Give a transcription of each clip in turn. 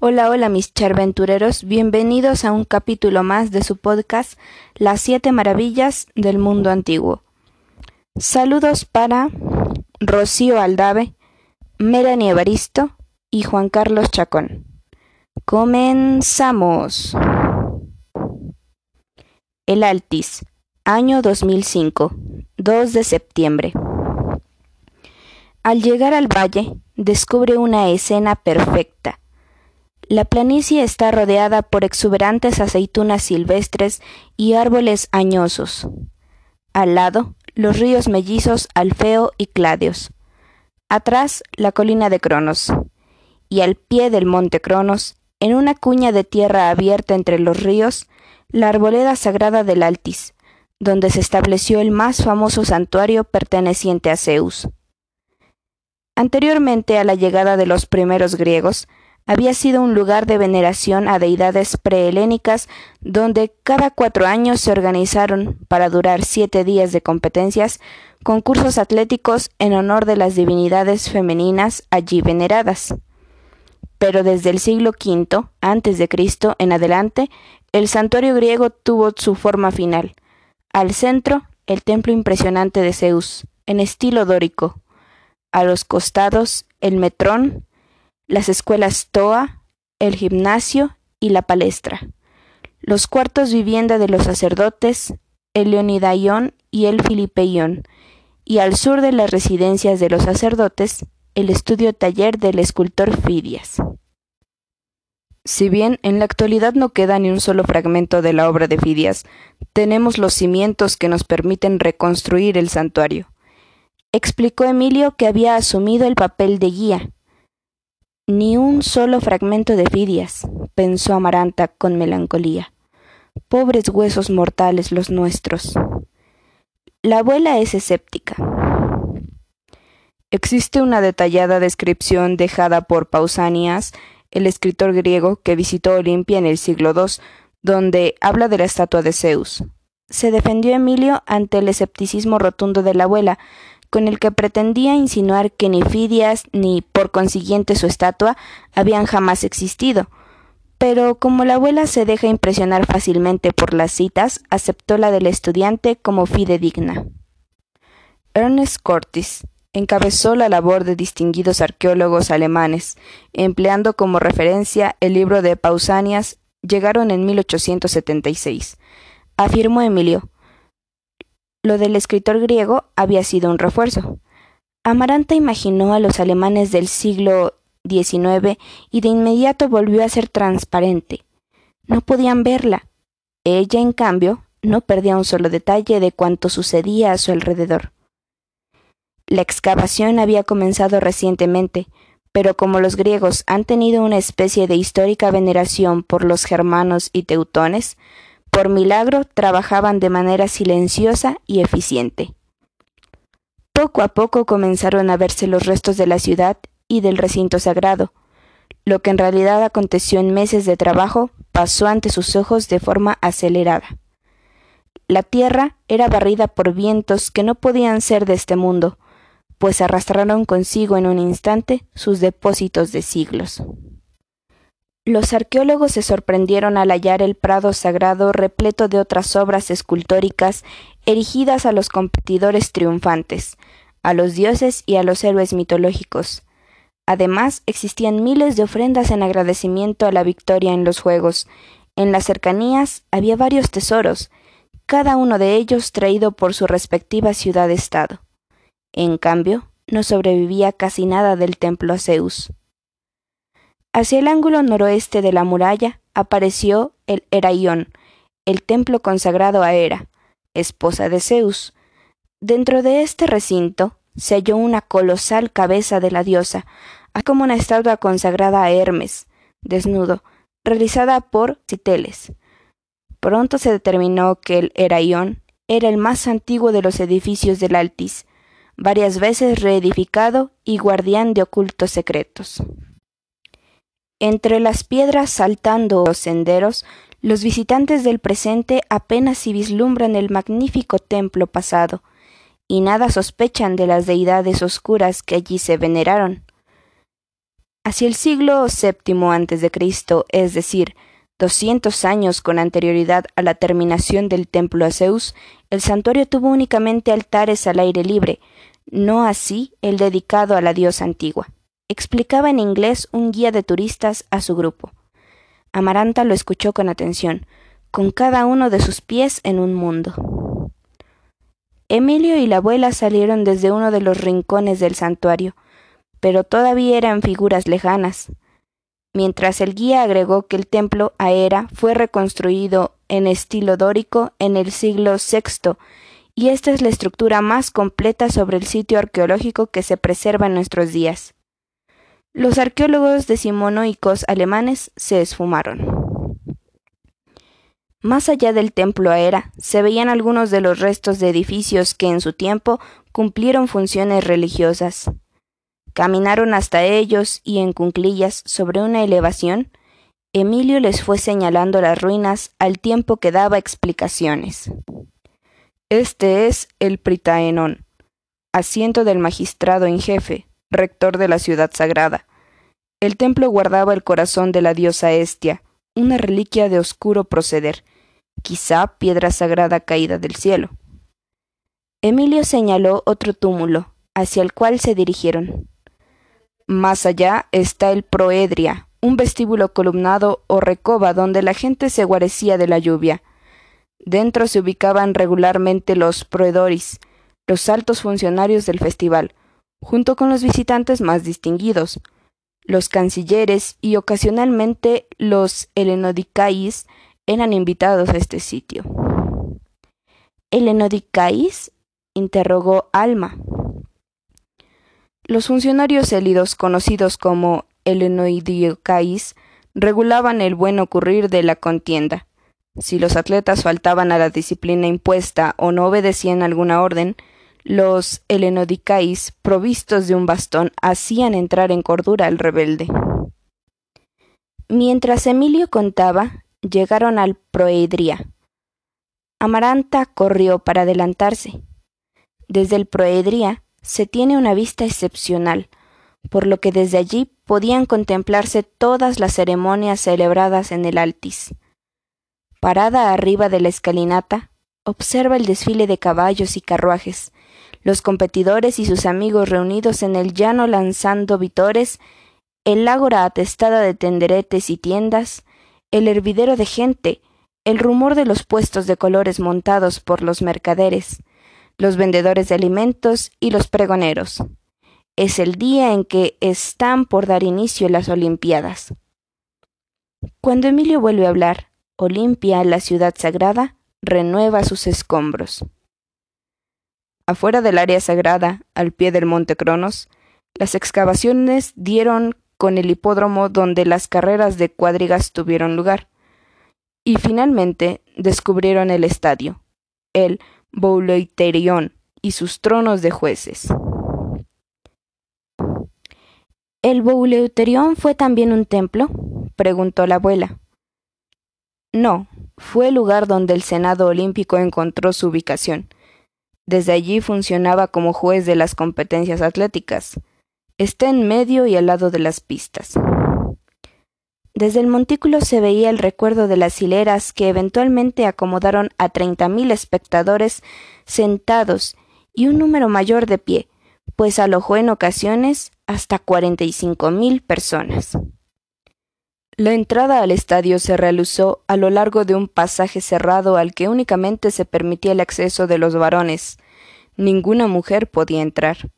Hola, hola mis charventureros, bienvenidos a un capítulo más de su podcast Las siete maravillas del mundo antiguo. Saludos para Rocío Aldave, Melanie Evaristo y Juan Carlos Chacón. Comenzamos. El Altis, año 2005, 2 de septiembre. Al llegar al valle, descubre una escena perfecta la planicie está rodeada por exuberantes aceitunas silvestres y árboles añosos. Al lado, los ríos mellizos Alfeo y Cladios. Atrás, la colina de Cronos. Y al pie del monte Cronos, en una cuña de tierra abierta entre los ríos, la arboleda sagrada del Altis, donde se estableció el más famoso santuario perteneciente a Zeus. Anteriormente a la llegada de los primeros griegos, había sido un lugar de veneración a deidades prehelénicas donde cada cuatro años se organizaron, para durar siete días de competencias, concursos atléticos en honor de las divinidades femeninas allí veneradas. Pero desde el siglo V antes de Cristo en adelante, el santuario griego tuvo su forma final. Al centro, el templo impresionante de Zeus, en estilo dórico. A los costados, el metrón, las escuelas TOA, el gimnasio y la palestra, los cuartos vivienda de los sacerdotes, el Leonidaion y el Filipeion, y al sur de las residencias de los sacerdotes, el estudio taller del escultor Fidias. Si bien en la actualidad no queda ni un solo fragmento de la obra de Fidias, tenemos los cimientos que nos permiten reconstruir el santuario. Explicó Emilio que había asumido el papel de guía, ni un solo fragmento de Fidias, pensó Amaranta con melancolía. Pobres huesos mortales los nuestros. La abuela es escéptica. Existe una detallada descripción dejada por Pausanias, el escritor griego que visitó Olimpia en el siglo II, donde habla de la estatua de Zeus. Se defendió Emilio ante el escepticismo rotundo de la abuela, con el que pretendía insinuar que ni Fidias ni por consiguiente su estatua habían jamás existido. Pero como la abuela se deja impresionar fácilmente por las citas, aceptó la del estudiante como fidedigna. Ernest Cortis encabezó la labor de distinguidos arqueólogos alemanes, empleando como referencia el libro de Pausanias, llegaron en 1876. Afirmó Emilio, lo del escritor griego había sido un refuerzo. Amaranta imaginó a los alemanes del siglo XIX y de inmediato volvió a ser transparente. No podían verla. Ella, en cambio, no perdía un solo detalle de cuanto sucedía a su alrededor. La excavación había comenzado recientemente, pero como los griegos han tenido una especie de histórica veneración por los germanos y teutones, por milagro trabajaban de manera silenciosa y eficiente. Poco a poco comenzaron a verse los restos de la ciudad y del recinto sagrado. Lo que en realidad aconteció en meses de trabajo pasó ante sus ojos de forma acelerada. La tierra era barrida por vientos que no podían ser de este mundo, pues arrastraron consigo en un instante sus depósitos de siglos. Los arqueólogos se sorprendieron al hallar el prado sagrado repleto de otras obras escultóricas erigidas a los competidores triunfantes, a los dioses y a los héroes mitológicos. Además, existían miles de ofrendas en agradecimiento a la victoria en los Juegos. En las cercanías había varios tesoros, cada uno de ellos traído por su respectiva ciudad-estado. En cambio, no sobrevivía casi nada del templo a Zeus. Hacia el ángulo noroeste de la muralla apareció el Heraión, el templo consagrado a Hera, esposa de Zeus. Dentro de este recinto se halló una colosal cabeza de la diosa, así como una estatua consagrada a Hermes, desnudo, realizada por Citeles. Pronto se determinó que el Heraión era el más antiguo de los edificios del Altis, varias veces reedificado y guardián de ocultos secretos. Entre las piedras saltando los senderos, los visitantes del presente apenas si vislumbran el magnífico templo pasado, y nada sospechan de las deidades oscuras que allí se veneraron. Hacia el siglo VII a.C., es decir, 200 años con anterioridad a la terminación del templo a Zeus, el santuario tuvo únicamente altares al aire libre, no así el dedicado a la diosa antigua. Explicaba en inglés un guía de turistas a su grupo. Amaranta lo escuchó con atención, con cada uno de sus pies en un mundo. Emilio y la abuela salieron desde uno de los rincones del santuario, pero todavía eran figuras lejanas mientras el guía agregó que el templo Aera fue reconstruido en estilo dórico en el siglo VI y esta es la estructura más completa sobre el sitio arqueológico que se preserva en nuestros días. Los arqueólogos decimonóicos alemanes se esfumaron. Más allá del templo Aera se veían algunos de los restos de edificios que en su tiempo cumplieron funciones religiosas. Caminaron hasta ellos y en cunclillas sobre una elevación, Emilio les fue señalando las ruinas al tiempo que daba explicaciones. Este es el Pritaenón, asiento del magistrado en jefe, rector de la ciudad sagrada. El templo guardaba el corazón de la diosa Estia, una reliquia de oscuro proceder, quizá piedra sagrada caída del cielo. Emilio señaló otro túmulo, hacia el cual se dirigieron. Más allá está el Proedria, un vestíbulo columnado o recoba donde la gente se guarecía de la lluvia. Dentro se ubicaban regularmente los proedoris, los altos funcionarios del festival, junto con los visitantes más distinguidos, los cancilleres y ocasionalmente los helenodicais eran invitados a este sitio. ¿Helenodicais? interrogó Alma. Los funcionarios élidos, conocidos como helenoidiocais, regulaban el buen ocurrir de la contienda. Si los atletas faltaban a la disciplina impuesta o no obedecían alguna orden, los helenodicais, provistos de un bastón, hacían entrar en cordura al rebelde. Mientras Emilio contaba, llegaron al Proedria. Amaranta corrió para adelantarse. Desde el Proedria se tiene una vista excepcional, por lo que desde allí podían contemplarse todas las ceremonias celebradas en el Altis. Parada arriba de la escalinata, observa el desfile de caballos y carruajes, los competidores y sus amigos reunidos en el llano lanzando vitores, el ágora atestada de tenderetes y tiendas, el hervidero de gente, el rumor de los puestos de colores montados por los mercaderes, los vendedores de alimentos y los pregoneros. Es el día en que están por dar inicio las Olimpiadas. Cuando Emilio vuelve a hablar, Olimpia, la ciudad sagrada, renueva sus escombros. Afuera del área sagrada, al pie del monte Cronos, las excavaciones dieron con el hipódromo donde las carreras de cuadrigas tuvieron lugar. Y finalmente descubrieron el estadio, el Bouleuterion y sus tronos de jueces. ¿El Bouleuterion fue también un templo? preguntó la abuela. No, fue el lugar donde el Senado Olímpico encontró su ubicación. Desde allí funcionaba como juez de las competencias atléticas. Está en medio y al lado de las pistas. Desde el montículo se veía el recuerdo de las hileras que eventualmente acomodaron a treinta mil espectadores sentados y un número mayor de pie, pues alojó en ocasiones hasta cuarenta y cinco mil personas. La entrada al estadio se realizó a lo largo de un pasaje cerrado al que únicamente se permitía el acceso de los varones. Ninguna mujer podía entrar.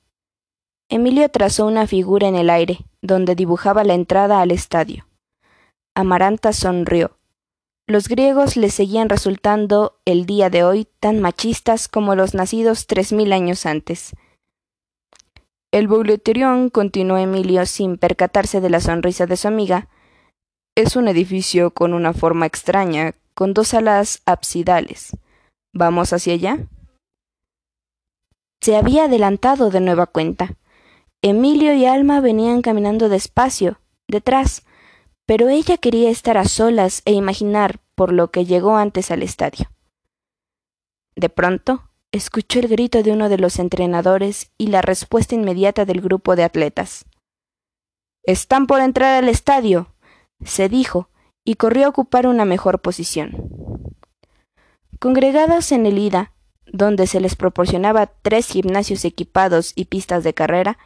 Emilio trazó una figura en el aire, donde dibujaba la entrada al estadio. Amaranta sonrió. Los griegos le seguían resultando el día de hoy tan machistas como los nacidos tres mil años antes. El Bouleuterion, continuó Emilio sin percatarse de la sonrisa de su amiga, es un edificio con una forma extraña, con dos alas absidales. ¿Vamos hacia allá? Se había adelantado de nueva cuenta. Emilio y Alma venían caminando despacio, detrás, pero ella quería estar a solas e imaginar por lo que llegó antes al estadio. De pronto, escuchó el grito de uno de los entrenadores y la respuesta inmediata del grupo de atletas. Están por entrar al estadio, se dijo, y corrió a ocupar una mejor posición. Congregados en el IDA, donde se les proporcionaba tres gimnasios equipados y pistas de carrera,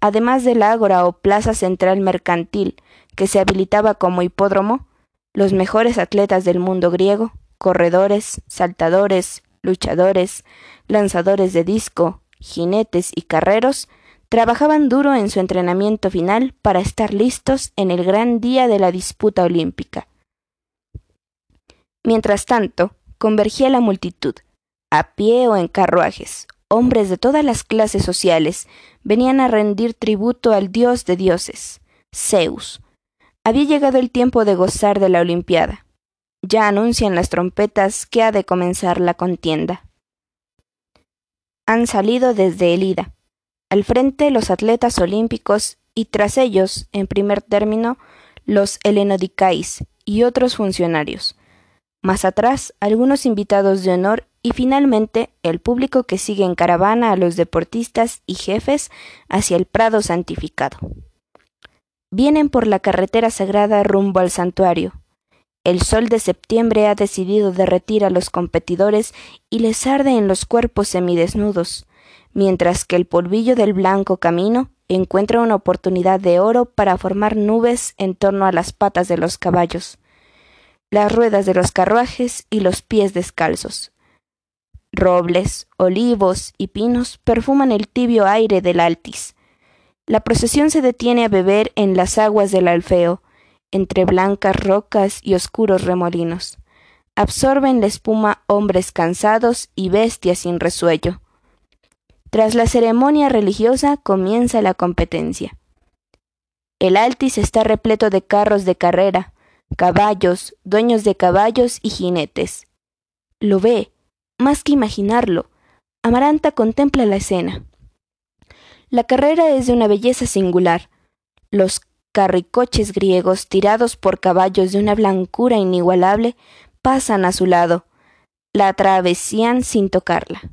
además del ágora o plaza central mercantil, que se habilitaba como hipódromo, los mejores atletas del mundo griego, corredores, saltadores, luchadores, lanzadores de disco, jinetes y carreros, trabajaban duro en su entrenamiento final para estar listos en el gran día de la disputa olímpica. Mientras tanto, convergía la multitud, a pie o en carruajes, hombres de todas las clases sociales, venían a rendir tributo al dios de dioses, Zeus. Había llegado el tiempo de gozar de la Olimpiada. Ya anuncian las trompetas que ha de comenzar la contienda. Han salido desde el Ida. Al frente los atletas olímpicos y tras ellos, en primer término, los helenodicais y otros funcionarios. Más atrás, algunos invitados de honor y finalmente el público que sigue en caravana a los deportistas y jefes hacia el Prado santificado. Vienen por la carretera sagrada rumbo al santuario. El sol de septiembre ha decidido derretir a los competidores y les arde en los cuerpos semidesnudos, mientras que el polvillo del blanco camino encuentra una oportunidad de oro para formar nubes en torno a las patas de los caballos, las ruedas de los carruajes y los pies descalzos. Robles, olivos y pinos perfuman el tibio aire del Altis. La procesión se detiene a beber en las aguas del Alfeo, entre blancas rocas y oscuros remolinos. Absorben la espuma hombres cansados y bestias sin resuello. Tras la ceremonia religiosa comienza la competencia. El Altis está repleto de carros de carrera, caballos, dueños de caballos y jinetes. Lo ve, más que imaginarlo. Amaranta contempla la escena. La carrera es de una belleza singular. Los carricoches griegos, tirados por caballos de una blancura inigualable, pasan a su lado. La atravesían sin tocarla.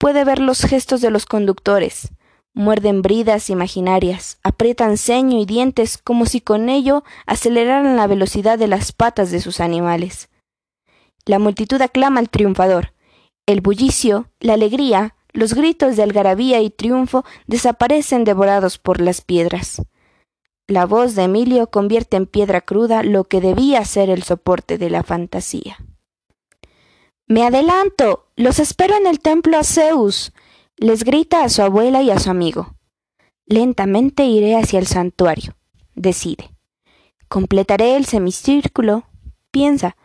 Puede ver los gestos de los conductores. Muerden bridas imaginarias, aprietan ceño y dientes como si con ello aceleraran la velocidad de las patas de sus animales. La multitud aclama al triunfador. El bullicio, la alegría, los gritos de algarabía y triunfo desaparecen devorados por las piedras. La voz de Emilio convierte en piedra cruda lo que debía ser el soporte de la fantasía. Me adelanto. Los espero en el templo a Zeus. les grita a su abuela y a su amigo. Lentamente iré hacia el santuario. Decide. Completaré el semicírculo. Piensa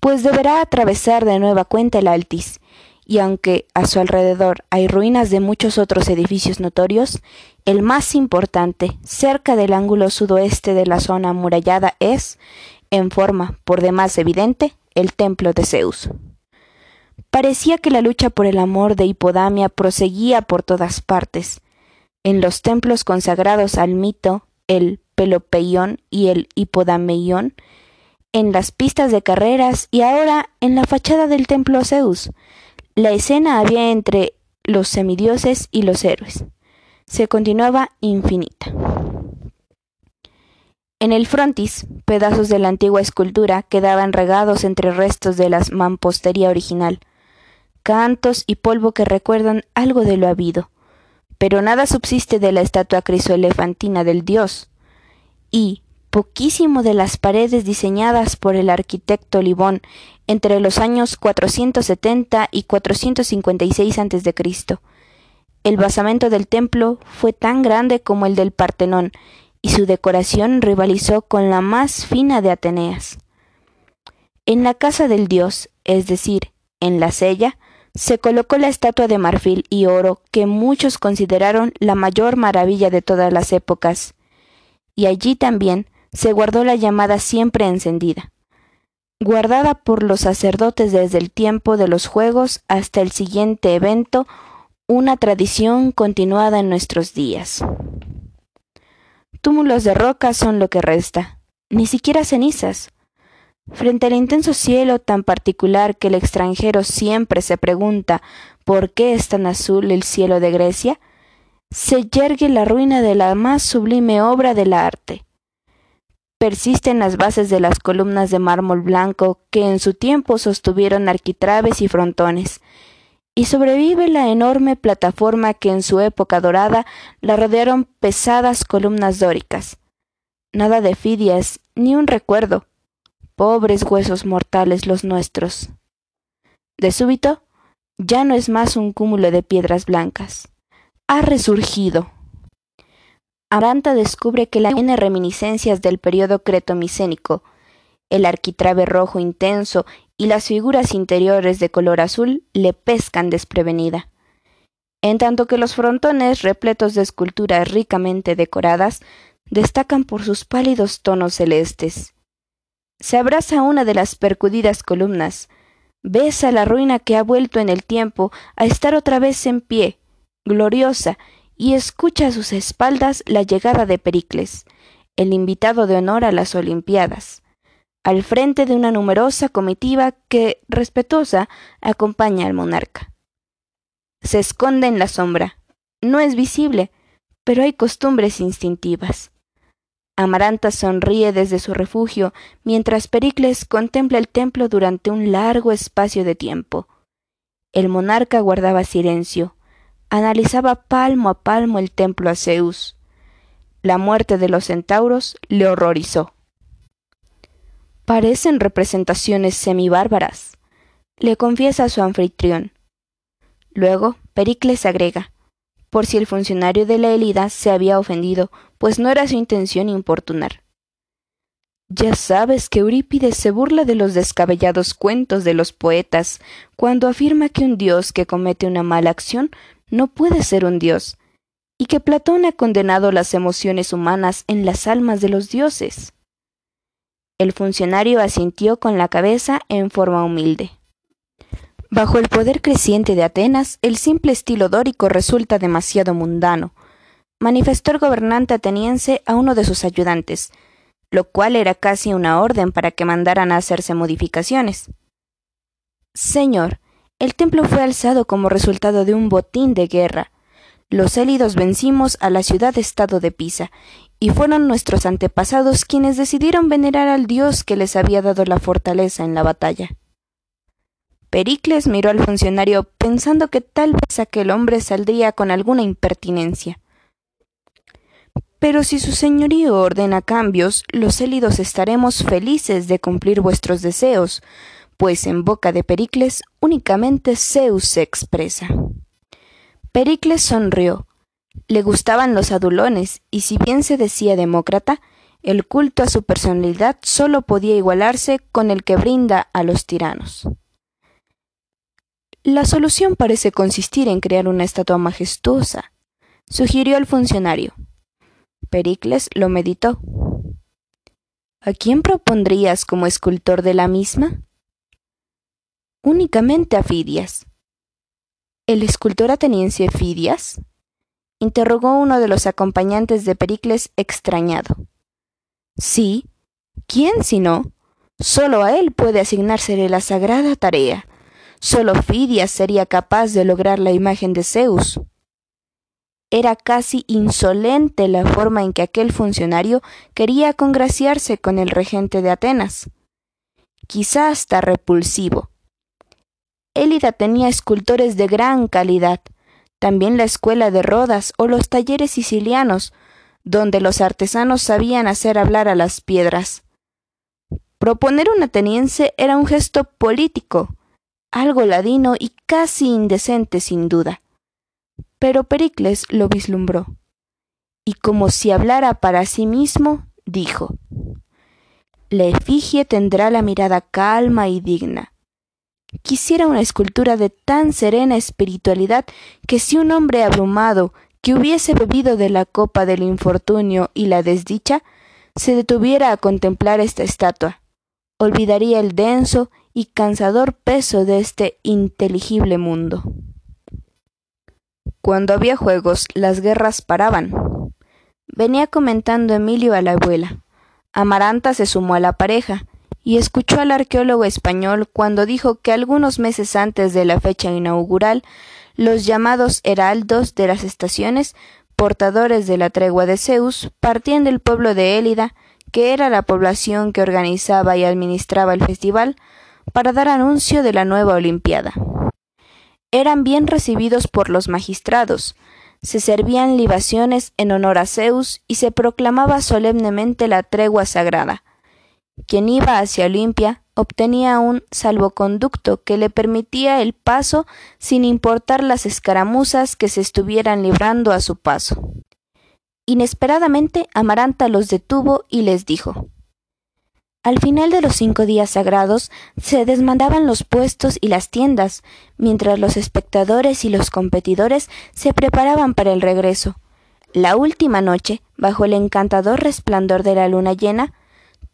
pues deberá atravesar de nueva cuenta el Altis, y aunque a su alrededor hay ruinas de muchos otros edificios notorios, el más importante, cerca del ángulo sudoeste de la zona amurallada, es, en forma por demás evidente, el templo de Zeus. Parecía que la lucha por el amor de Hipodamia proseguía por todas partes. En los templos consagrados al mito, el Pelopeión y el Hipodameión, en las pistas de carreras y ahora en la fachada del templo Zeus. La escena había entre los semidioses y los héroes. Se continuaba infinita. En el frontis, pedazos de la antigua escultura quedaban regados entre restos de la mampostería original, cantos y polvo que recuerdan algo de lo habido, pero nada subsiste de la estatua crisoelefantina del dios, y, poquísimo de las paredes diseñadas por el arquitecto Libón entre los años 470 y 456 a.C. El basamento del templo fue tan grande como el del Partenón, y su decoración rivalizó con la más fina de Ateneas. En la casa del dios, es decir, en la sella, se colocó la estatua de marfil y oro que muchos consideraron la mayor maravilla de todas las épocas. Y allí también se guardó la llamada siempre encendida, guardada por los sacerdotes desde el tiempo de los juegos hasta el siguiente evento, una tradición continuada en nuestros días. Túmulos de roca son lo que resta, ni siquiera cenizas. Frente al intenso cielo tan particular que el extranjero siempre se pregunta ¿por qué es tan azul el cielo de Grecia? se yergue la ruina de la más sublime obra del arte. Persisten las bases de las columnas de mármol blanco que en su tiempo sostuvieron arquitraves y frontones, y sobrevive la enorme plataforma que en su época dorada la rodearon pesadas columnas dóricas. Nada de Fidias, ni un recuerdo. Pobres huesos mortales los nuestros. De súbito, ya no es más un cúmulo de piedras blancas ha resurgido. Aranta descubre que la tiene reminiscencias del periodo cretomicénico. El arquitrabe rojo intenso y las figuras interiores de color azul le pescan desprevenida. En tanto que los frontones repletos de esculturas ricamente decoradas destacan por sus pálidos tonos celestes. Se abraza una de las percudidas columnas, besa la ruina que ha vuelto en el tiempo a estar otra vez en pie, gloriosa, y escucha a sus espaldas la llegada de Pericles, el invitado de honor a las Olimpiadas, al frente de una numerosa comitiva que, respetuosa, acompaña al monarca. Se esconde en la sombra. No es visible, pero hay costumbres instintivas. Amaranta sonríe desde su refugio mientras Pericles contempla el templo durante un largo espacio de tiempo. El monarca guardaba silencio, analizaba palmo a palmo el templo a Zeus. La muerte de los centauros le horrorizó. Parecen representaciones semibárbaras, le confiesa su anfitrión. Luego, Pericles agrega, por si el funcionario de la Elida se había ofendido, pues no era su intención importunar. Ya sabes que Eurípides se burla de los descabellados cuentos de los poetas cuando afirma que un dios que comete una mala acción no puede ser un dios, y que Platón ha condenado las emociones humanas en las almas de los dioses. El funcionario asintió con la cabeza en forma humilde. Bajo el poder creciente de Atenas, el simple estilo dórico resulta demasiado mundano, manifestó el gobernante ateniense a uno de sus ayudantes, lo cual era casi una orden para que mandaran a hacerse modificaciones. Señor, el templo fue alzado como resultado de un botín de guerra. Los élidos vencimos a la ciudad-estado de Pisa, y fueron nuestros antepasados quienes decidieron venerar al dios que les había dado la fortaleza en la batalla. Pericles miró al funcionario pensando que tal vez aquel hombre saldría con alguna impertinencia. Pero si su señorío ordena cambios, los élidos estaremos felices de cumplir vuestros deseos, pues en boca de Pericles únicamente Zeus se expresa. Pericles sonrió. Le gustaban los adulones, y si bien se decía demócrata, el culto a su personalidad sólo podía igualarse con el que brinda a los tiranos. La solución parece consistir en crear una estatua majestuosa, sugirió el funcionario. Pericles lo meditó. ¿A quién propondrías como escultor de la misma? únicamente a Fidias. ¿El escultor ateniense Fidias? Interrogó uno de los acompañantes de Pericles extrañado. Sí, ¿quién si no? Solo a él puede asignársele la sagrada tarea. Solo Fidias sería capaz de lograr la imagen de Zeus. Era casi insolente la forma en que aquel funcionario quería congraciarse con el regente de Atenas. Quizá hasta repulsivo Élida tenía escultores de gran calidad, también la escuela de Rodas o los talleres sicilianos, donde los artesanos sabían hacer hablar a las piedras. Proponer un ateniense era un gesto político, algo ladino y casi indecente sin duda. Pero Pericles lo vislumbró, y como si hablara para sí mismo, dijo La efigie tendrá la mirada calma y digna, Quisiera una escultura de tan serena espiritualidad que si un hombre abrumado, que hubiese bebido de la copa del infortunio y la desdicha, se detuviera a contemplar esta estatua, olvidaría el denso y cansador peso de este inteligible mundo. Cuando había juegos, las guerras paraban. Venía comentando Emilio a la abuela. Amaranta se sumó a la pareja, y escuchó al arqueólogo español cuando dijo que algunos meses antes de la fecha inaugural, los llamados heraldos de las estaciones, portadores de la tregua de Zeus, partían del pueblo de Élida, que era la población que organizaba y administraba el festival, para dar anuncio de la nueva Olimpiada. Eran bien recibidos por los magistrados, se servían libaciones en honor a Zeus y se proclamaba solemnemente la tregua sagrada. Quien iba hacia Olimpia obtenía un salvoconducto que le permitía el paso sin importar las escaramuzas que se estuvieran librando a su paso. Inesperadamente Amaranta los detuvo y les dijo al final de los cinco días sagrados se desmandaban los puestos y las tiendas, mientras los espectadores y los competidores se preparaban para el regreso. La última noche, bajo el encantador resplandor de la luna llena,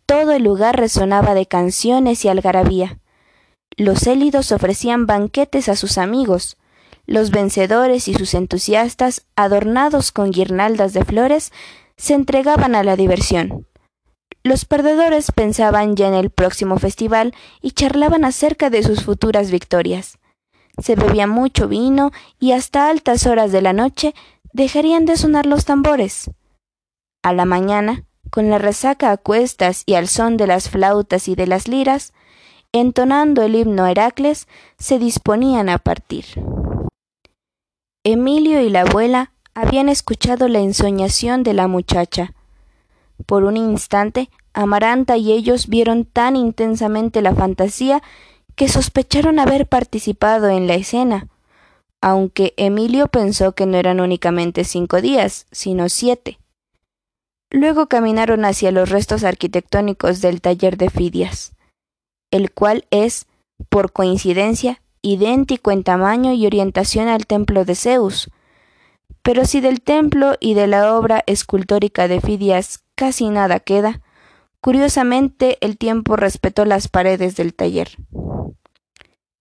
todo el lugar resonaba de canciones y algarabía. Los élidos ofrecían banquetes a sus amigos. Los vencedores y sus entusiastas, adornados con guirnaldas de flores, se entregaban a la diversión. Los perdedores pensaban ya en el próximo festival y charlaban acerca de sus futuras victorias. Se bebía mucho vino y hasta altas horas de la noche dejarían de sonar los tambores. A la mañana, con la resaca a cuestas y al son de las flautas y de las liras, entonando el himno Heracles, se disponían a partir. Emilio y la abuela habían escuchado la ensoñación de la muchacha, por un instante, Amaranta y ellos vieron tan intensamente la fantasía que sospecharon haber participado en la escena, aunque Emilio pensó que no eran únicamente cinco días, sino siete. Luego caminaron hacia los restos arquitectónicos del taller de Fidias, el cual es, por coincidencia, idéntico en tamaño y orientación al templo de Zeus. Pero si del templo y de la obra escultórica de Fidias casi nada queda. Curiosamente, el tiempo respetó las paredes del taller.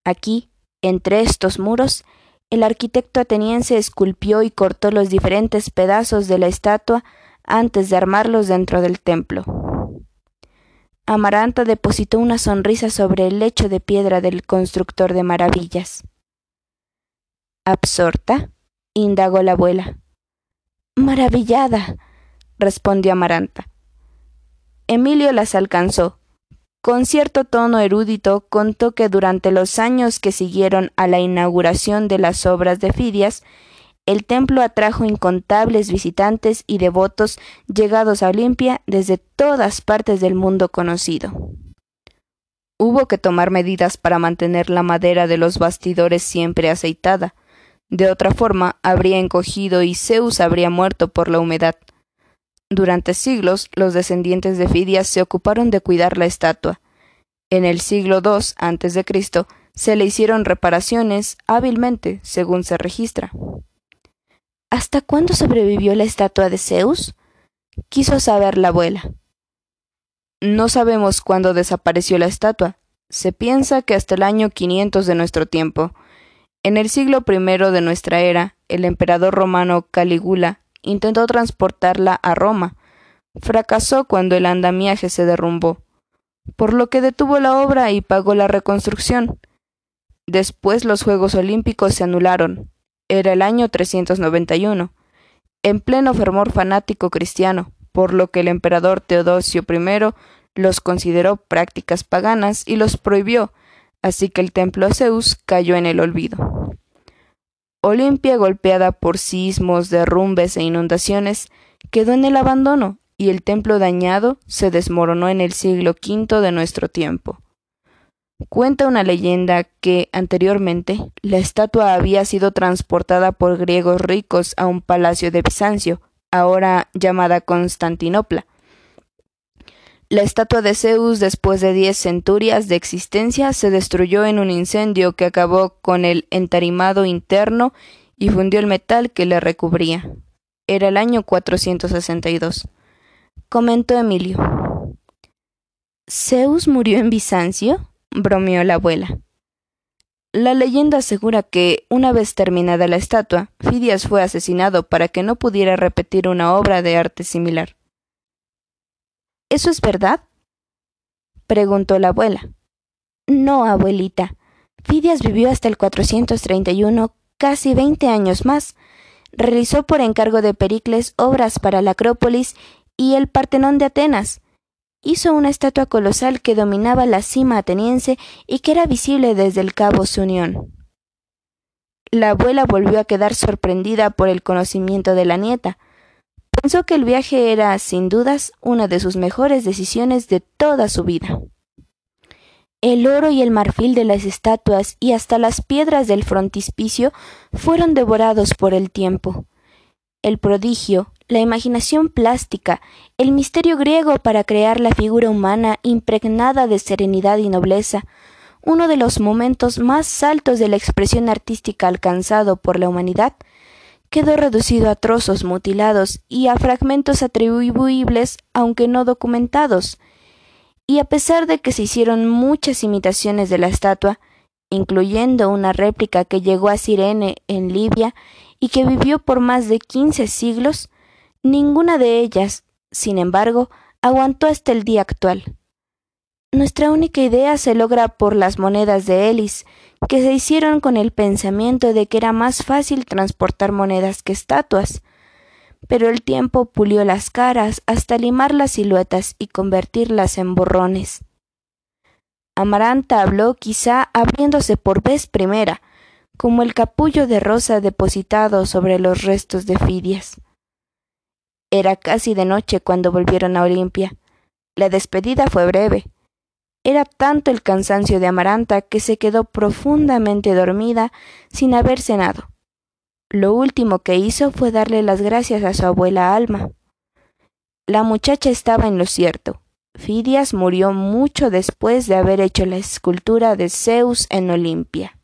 Aquí, entre estos muros, el arquitecto ateniense esculpió y cortó los diferentes pedazos de la estatua antes de armarlos dentro del templo. Amaranta depositó una sonrisa sobre el lecho de piedra del constructor de maravillas. ¿Absorta? indagó la abuela. Maravillada respondió Amaranta. Emilio las alcanzó. Con cierto tono erudito contó que durante los años que siguieron a la inauguración de las obras de Fidias, el templo atrajo incontables visitantes y devotos llegados a Olimpia desde todas partes del mundo conocido. Hubo que tomar medidas para mantener la madera de los bastidores siempre aceitada. De otra forma, habría encogido y Zeus habría muerto por la humedad. Durante siglos, los descendientes de Fidias se ocuparon de cuidar la estatua. En el siglo II a.C., se le hicieron reparaciones hábilmente, según se registra. ¿Hasta cuándo sobrevivió la estatua de Zeus? quiso saber la abuela. No sabemos cuándo desapareció la estatua. Se piensa que hasta el año 500 de nuestro tiempo. En el siglo I de nuestra era, el emperador romano Calígula intentó transportarla a Roma. Fracasó cuando el andamiaje se derrumbó, por lo que detuvo la obra y pagó la reconstrucción. Después los Juegos Olímpicos se anularon. Era el año 391, en pleno fervor fanático cristiano, por lo que el emperador Teodosio I los consideró prácticas paganas y los prohibió, así que el templo de Zeus cayó en el olvido. Olimpia, golpeada por sismos, derrumbes e inundaciones, quedó en el abandono y el templo dañado se desmoronó en el siglo V de nuestro tiempo. Cuenta una leyenda que, anteriormente, la estatua había sido transportada por griegos ricos a un palacio de Bizancio, ahora llamada Constantinopla, la estatua de Zeus, después de diez centurias de existencia, se destruyó en un incendio que acabó con el entarimado interno y fundió el metal que le recubría. Era el año 462. Comentó Emilio. ¿Zeus murió en Bizancio? Bromeó la abuela. La leyenda asegura que, una vez terminada la estatua, Fidias fue asesinado para que no pudiera repetir una obra de arte similar. ¿Eso es verdad? preguntó la abuela. No, abuelita. Fidias vivió hasta el 431, casi veinte años más. Realizó por encargo de Pericles obras para la Acrópolis y el Partenón de Atenas. Hizo una estatua colosal que dominaba la cima ateniense y que era visible desde el cabo Unión. La abuela volvió a quedar sorprendida por el conocimiento de la nieta. Pensó que el viaje era, sin dudas, una de sus mejores decisiones de toda su vida. El oro y el marfil de las estatuas y hasta las piedras del frontispicio fueron devorados por el tiempo. El prodigio, la imaginación plástica, el misterio griego para crear la figura humana impregnada de serenidad y nobleza, uno de los momentos más altos de la expresión artística alcanzado por la humanidad, quedó reducido a trozos mutilados y a fragmentos atribuibles aunque no documentados, y a pesar de que se hicieron muchas imitaciones de la estatua, incluyendo una réplica que llegó a Sirene en Libia y que vivió por más de quince siglos, ninguna de ellas, sin embargo, aguantó hasta el día actual. Nuestra única idea se logra por las monedas de Elis, que se hicieron con el pensamiento de que era más fácil transportar monedas que estatuas, pero el tiempo pulió las caras hasta limar las siluetas y convertirlas en borrones. Amaranta habló quizá abriéndose por vez primera, como el capullo de rosa depositado sobre los restos de Fidias. Era casi de noche cuando volvieron a Olimpia. La despedida fue breve. Era tanto el cansancio de Amaranta que se quedó profundamente dormida sin haber cenado. Lo último que hizo fue darle las gracias a su abuela Alma. La muchacha estaba en lo cierto. Fidias murió mucho después de haber hecho la escultura de Zeus en Olimpia.